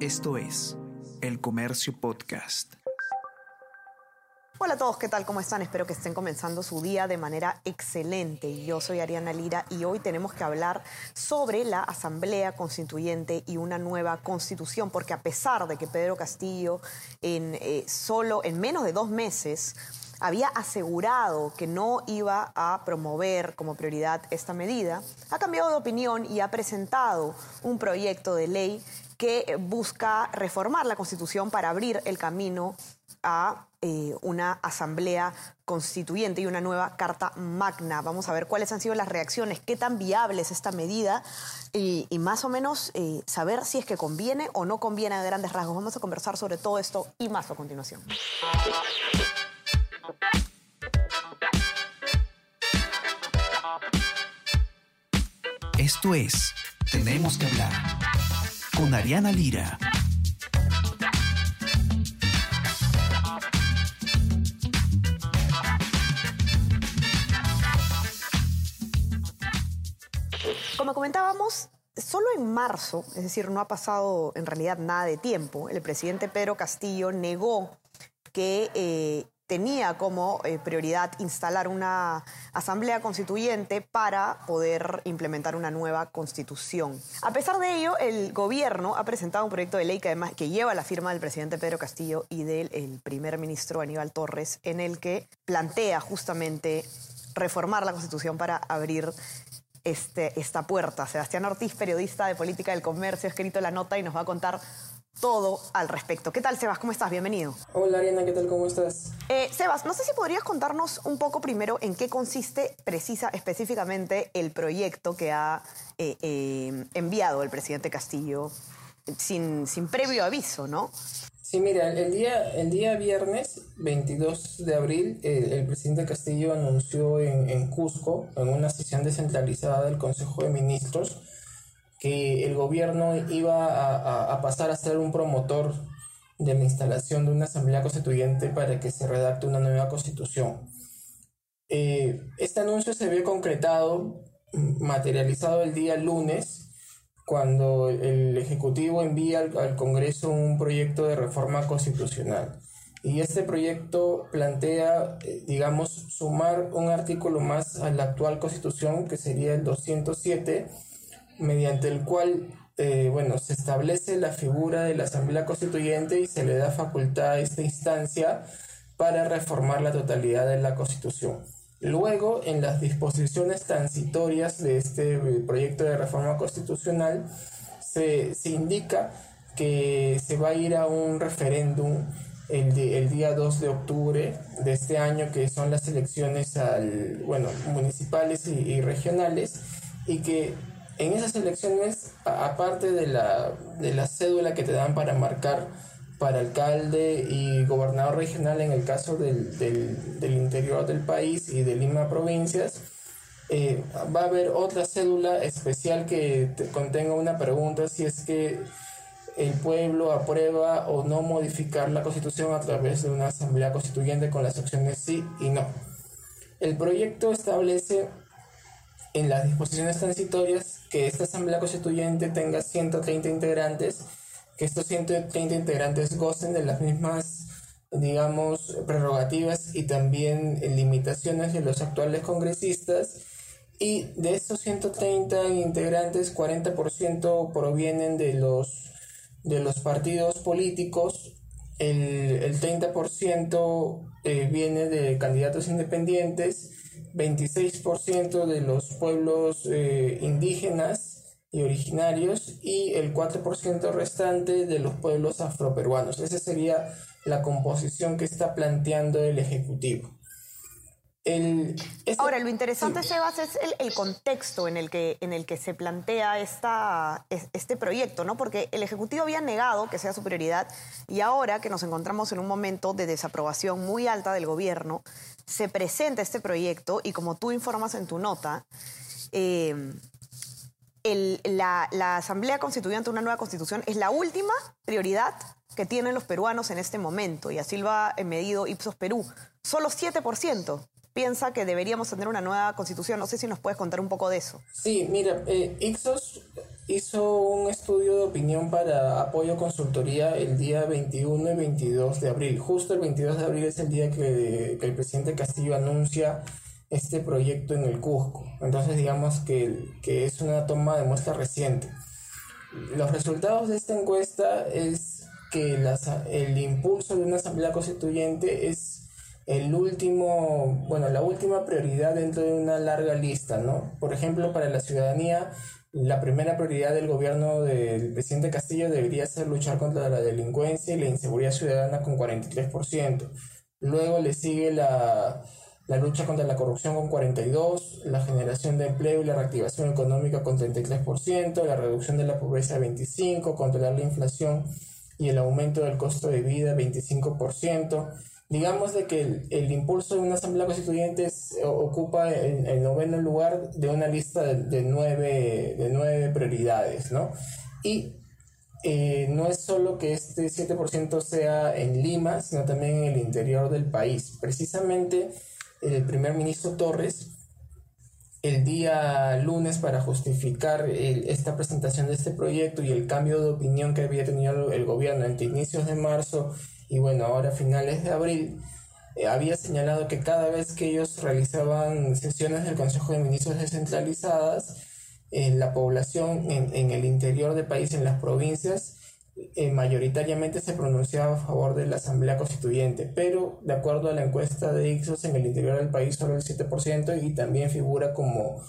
Esto es El Comercio Podcast. Hola a todos, ¿qué tal? ¿Cómo están? Espero que estén comenzando su día de manera excelente. Yo soy Ariana Lira y hoy tenemos que hablar sobre la Asamblea Constituyente y una nueva constitución, porque a pesar de que Pedro Castillo en eh, solo en menos de dos meses había asegurado que no iba a promover como prioridad esta medida, ha cambiado de opinión y ha presentado un proyecto de ley que busca reformar la Constitución para abrir el camino a eh, una asamblea constituyente y una nueva carta magna. Vamos a ver cuáles han sido las reacciones, qué tan viable es esta medida y, más o menos eh, saber si es que conviene o no conviene a grandes rasgos. Vamos a conversar sobre todo esto y más a continuación. Esto es Tenemos que hablar con Ariana Lira. Como comentábamos, solo en marzo, es decir, no ha pasado en realidad nada de tiempo, el presidente Pedro Castillo negó que eh, tenía como eh, prioridad instalar una asamblea constituyente para poder implementar una nueva constitución. A pesar de ello, el gobierno ha presentado un proyecto de ley que además que lleva la firma del presidente Pedro Castillo y del primer ministro Aníbal Torres, en el que plantea justamente reformar la constitución para abrir este, esta puerta. Sebastián Ortiz, periodista de política del comercio, ha escrito la nota y nos va a contar todo al respecto. ¿Qué tal, Sebas? ¿Cómo estás? Bienvenido. Hola, Ariana, ¿qué tal? ¿Cómo estás? Eh, Sebas, no sé si podrías contarnos un poco primero en qué consiste precisa específicamente el proyecto que ha eh, eh, enviado el presidente Castillo sin, sin previo aviso, ¿no? Sí, mira, el día, el día viernes 22 de abril, el, presidente Castillo anunció en, en Cusco, en una sesión descentralizada del Consejo de Ministros, el gobierno iba a, pasar a ser un promotor de la instalación de una asamblea constituyente para que se redacte una nueva constitución. Eh, este anuncio se vio concretado, materializado el día lunes, cuando el Ejecutivo envía al, Congreso un proyecto de reforma constitucional. Y este proyecto plantea, eh, digamos, sumar un artículo más a la actual Constitución, que sería el 207, mediante el cual eh, bueno, se establece la figura de la Asamblea Constituyente y se le da facultad a esta instancia para reformar la totalidad de la Constitución. Luego, en las disposiciones transitorias de este eh, proyecto de reforma constitucional, se, indica que se va a ir a un referéndum el, el, día 2 de octubre de este año, que son las elecciones al, bueno, municipales y, y regionales, y que en esas elecciones, aparte de la, de la cédula que te dan para marcar para alcalde y gobernador regional en el caso del, del, interior del país y de Lima provincias, eh, va a haber otra cédula especial que contenga una pregunta si es que el pueblo aprueba o no modificar la constitución a través de una asamblea constituyente con las opciones sí y no. El proyecto establece en las disposiciones transitorias que esta Asamblea Constituyente tenga 130 integrantes, que estos 130 integrantes gocen de las mismas, digamos, prerrogativas y también limitaciones de los actuales congresistas. Y de estos 130 integrantes, 40% provienen de los, de los partidos políticos, el, el 30% eh, viene de candidatos independientes 26% de los pueblos eh, indígenas y originarios y el 4% restante de los pueblos afroperuanos. Esa sería la composición que está planteando el Ejecutivo. Ahora, lo interesante, Sebas, es el, contexto en el, que, en el que se plantea esta, este proyecto, ¿no? Porque el Ejecutivo había negado que sea su prioridad y ahora que nos encontramos en un momento de desaprobación muy alta del gobierno, se presenta este proyecto y como tú informas en tu nota, eh, la, la, Asamblea Constituyente, una nueva constitución, es la última prioridad que tienen los peruanos en este momento y así lo ha medido Ipsos Perú. Solo 7% piensa que deberíamos tener una nueva constitución. No sé si nos puedes contar un poco de eso. Sí, mira, eh, Ixos hizo un estudio de opinión para apoyo consultoría el día 21 y 22 de abril. Justo el 22 de abril es el día que, el presidente Castillo anuncia este proyecto en el Cusco. Entonces digamos que, que es una toma de muestra reciente. Los resultados de esta encuesta es que el impulso de una asamblea constituyente es el último, bueno, la última prioridad dentro de una larga lista, ¿no? Por ejemplo, para la ciudadanía, la primera prioridad del gobierno del presidente Castillo debería ser luchar contra la delincuencia y la inseguridad ciudadana con 43%. Luego le sigue la, la lucha contra la corrupción con 42%, la generación de empleo y la reactivación económica con 33%, la reducción de la pobreza 25%, controlar la inflación y el aumento del costo de vida 25%. Digamos de que el, impulso de una asamblea constituyente ocupa el, noveno lugar de una lista de, nueve, de nueve prioridades, ¿no? Y eh, no es solo que este 7% sea en Lima, sino también en el interior del país. Precisamente el primer ministro Torres el día lunes para justificar esta presentación de este proyecto y el cambio de opinión que había tenido el gobierno entre inicios de marzo y bueno, ahora finales de abril, eh, había señalado que cada vez que ellos realizaban sesiones del Consejo de Ministros descentralizadas, en eh, la población en, en, el interior del país, en las provincias, eh, mayoritariamente se pronunciaba a favor de la Asamblea Constituyente, pero de acuerdo a la encuesta de Ixos en el interior del país solo el 7% y también figura como,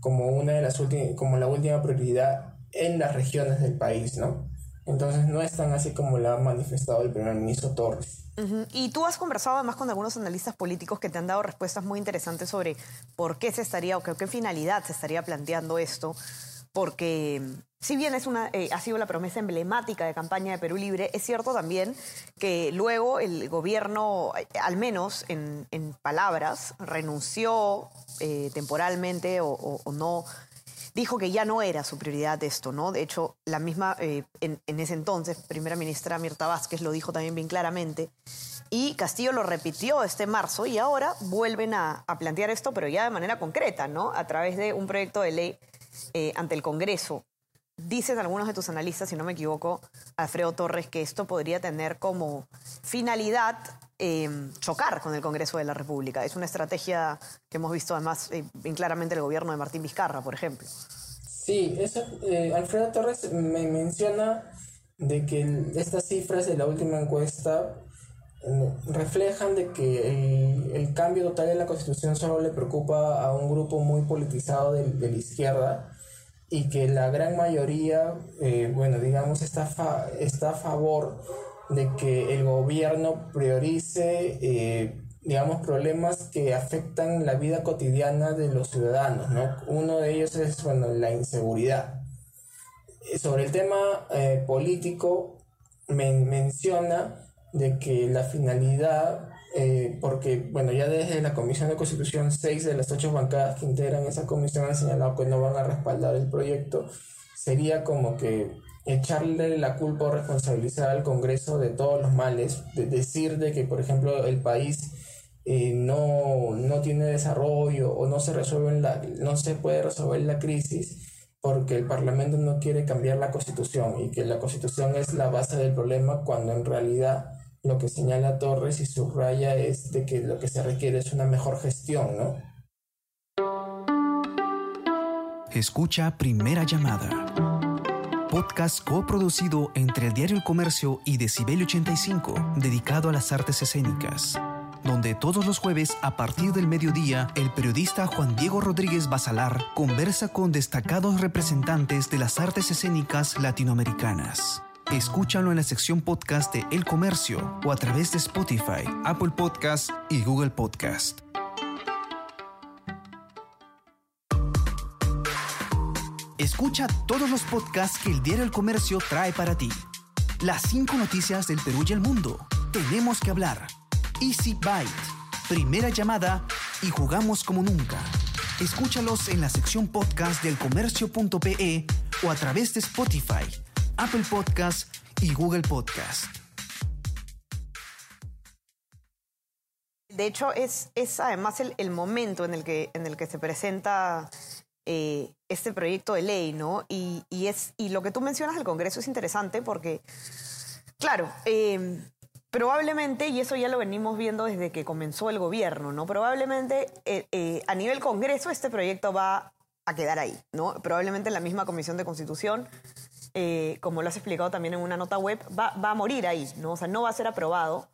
como una de las últimas, como la última prioridad en las regiones del país, ¿no? Entonces no es tan así como lo ha manifestado el primer ministro Torres. Y tú has conversado además con algunos analistas políticos que te han dado respuestas muy interesantes sobre por qué se estaría o qué finalidad se estaría planteando esto porque si bien es una, eh, ha sido la promesa emblemática de campaña de Perú Libre, es cierto también que luego el gobierno, eh, al menos en, palabras, renunció eh, temporalmente o, no, dijo que ya no era su prioridad esto, ¿no? De hecho, la misma, en, ese entonces, primera ministra Mirta Vázquez lo dijo también bien claramente, y Castillo lo repitió este marzo y ahora vuelven a, a plantear esto, pero ya de manera concreta, ¿no? A través de un proyecto de ley eh, ante el Congreso. Dicen algunos de tus analistas, si no me equivoco, Alfredo Torres, que esto podría tener como finalidad eh, chocar con el Congreso de la República. Es una estrategia que hemos visto además eh, claramente en el gobierno de Martín Vizcarra, por ejemplo. Sí, eso, Alfredo Torres me menciona de que estas cifras de la última encuesta reflejan de que el, cambio total de la constitución solo le preocupa a un grupo muy politizado de la izquierda y que la gran mayoría, eh, bueno, digamos, está, está a favor de que el gobierno priorice, eh, digamos, problemas que afectan la vida cotidiana de los ciudadanos, ¿no? Uno de ellos es, bueno, la inseguridad. Eh, sobre el tema político, me menciona de que la finalidad, eh, porque bueno, ya desde la Comisión de Constitución, seis de las ocho bancadas que integran esa comisión han señalado que no van a respaldar el proyecto, sería como que echarle la culpa o responsabilizar al Congreso de todos los males, de decir de que, por ejemplo, el país eh, no, no, tiene desarrollo o no se, resuelve la, no se puede resolver la crisis porque el Parlamento no quiere cambiar la Constitución y que la Constitución es la base del problema cuando en realidad lo que señala Torres y subraya es de que lo que se requiere es una mejor gestión, ¿no? Escucha Primera Llamada. Podcast coproducido entre el Diario El Comercio y Decibel 85, dedicado a las artes escénicas. Donde todos los jueves, a partir del mediodía, el periodista Juan Diego Rodríguez Basalar conversa con destacados representantes de las artes escénicas latinoamericanas. Escúchalo en la sección podcast de El Comercio o a través de Spotify, Apple Podcast y Google Podcast. Escucha todos los podcasts que el Diario El Comercio trae para ti. Las cinco noticias del Perú y el mundo. Tenemos que hablar. Easy Byte. Primera llamada y jugamos como nunca. Escúchalos en la sección podcast del comercio.pe o a través de Spotify, Apple Podcast y Google Podcast. De hecho, es, es además el, momento en el, que, en el que se presenta eh, este proyecto de ley, ¿no? Y, es, y lo que tú mencionas del Congreso es interesante porque, claro, eh, probablemente, y eso ya lo venimos viendo desde que comenzó el gobierno, ¿no? Probablemente a nivel Congreso este proyecto va a quedar ahí, ¿no? Probablemente en la misma Comisión de Constitución eh, como lo has explicado también en una nota web, va, a morir ahí, ¿no? O sea, no va a ser aprobado.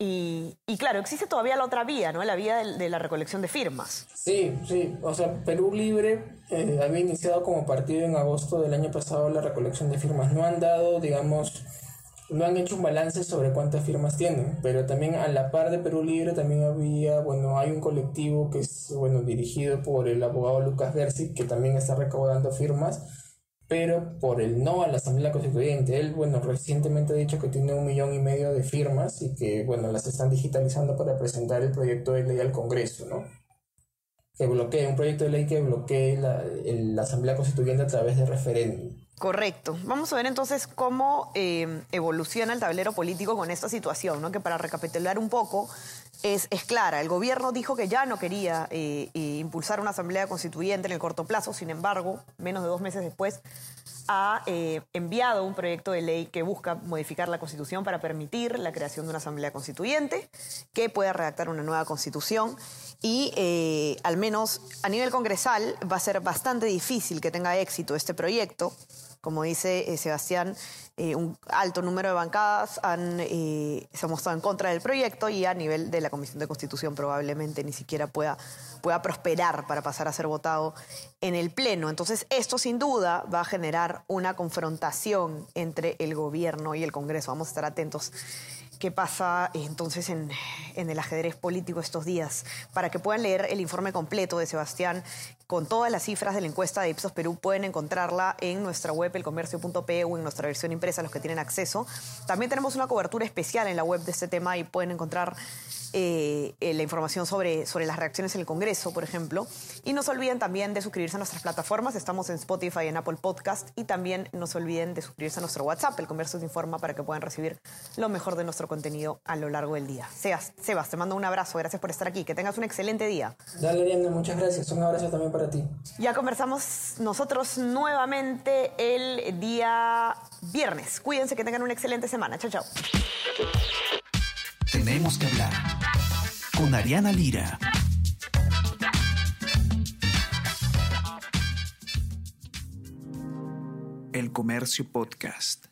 Y, claro, existe todavía la otra vía, ¿no? La vía de, la recolección de firmas. Sí, sí. O sea, Perú Libre eh, había iniciado como partido en agosto del año pasado la recolección de firmas. No han dado, digamos, no han hecho un balance sobre cuántas firmas tienen, pero también a la par de Perú Libre también había, bueno, hay un colectivo que es, bueno, dirigido por el abogado Lucas Gersi, que también está recaudando firmas pero por el no a la Asamblea Constituyente. Él, bueno, recientemente ha dicho que tiene un millón y medio de firmas y que, bueno, las están digitalizando para presentar el proyecto de ley al Congreso, ¿no? Que bloquee, un proyecto de ley que bloquee la, la Asamblea Constituyente a través de referéndum. Correcto. Vamos a ver entonces cómo eh, evoluciona el tablero político con esta situación, ¿no? que para recapitular un poco es, es clara. El gobierno dijo que ya no quería eh, eh, impulsar una asamblea constituyente en el corto plazo, sin embargo, menos de dos meses después ha enviado un proyecto de ley que busca modificar la constitución para permitir la creación de una asamblea constituyente que pueda redactar una nueva constitución y al menos a nivel congresal va a ser bastante difícil que tenga éxito este proyecto como dice eh, Sebastián, eh, un alto número de bancadas han, eh, se han mostrado en contra del proyecto y a nivel de la Comisión de Constitución probablemente ni siquiera pueda, pueda prosperar para pasar a ser votado en el Pleno. Entonces, esto sin duda va a generar una confrontación entre el gobierno y el Congreso. Vamos a estar atentos qué pasa entonces en, el ajedrez político estos días. Para que puedan leer el informe completo de Sebastián con todas las cifras de la encuesta de Ipsos Perú, pueden encontrarla en nuestra web elcomercio.pe o en nuestra versión impresa, los que tienen acceso. También tenemos una cobertura especial en la web de este tema y pueden encontrar eh, eh, la información sobre, sobre las reacciones en el Congreso, por ejemplo. Y no se olviden también de suscribirse a nuestras plataformas. Estamos en Spotify, en Apple Podcast. Y también no se olviden de suscribirse a nuestro WhatsApp. El Comercio te informa para que puedan recibir lo mejor de nuestro contenido a lo largo del día. Sebas, Sebas, te mando un abrazo. Gracias por estar aquí. Que tengas un excelente día. Dale, Ariana, muchas gracias. Un abrazo también para ti. Ya conversamos nosotros nuevamente el día viernes. Cuídense, que tengan una excelente semana. Chao, chao. Tenemos que hablar con Ariana Lira. El Comercio Podcast.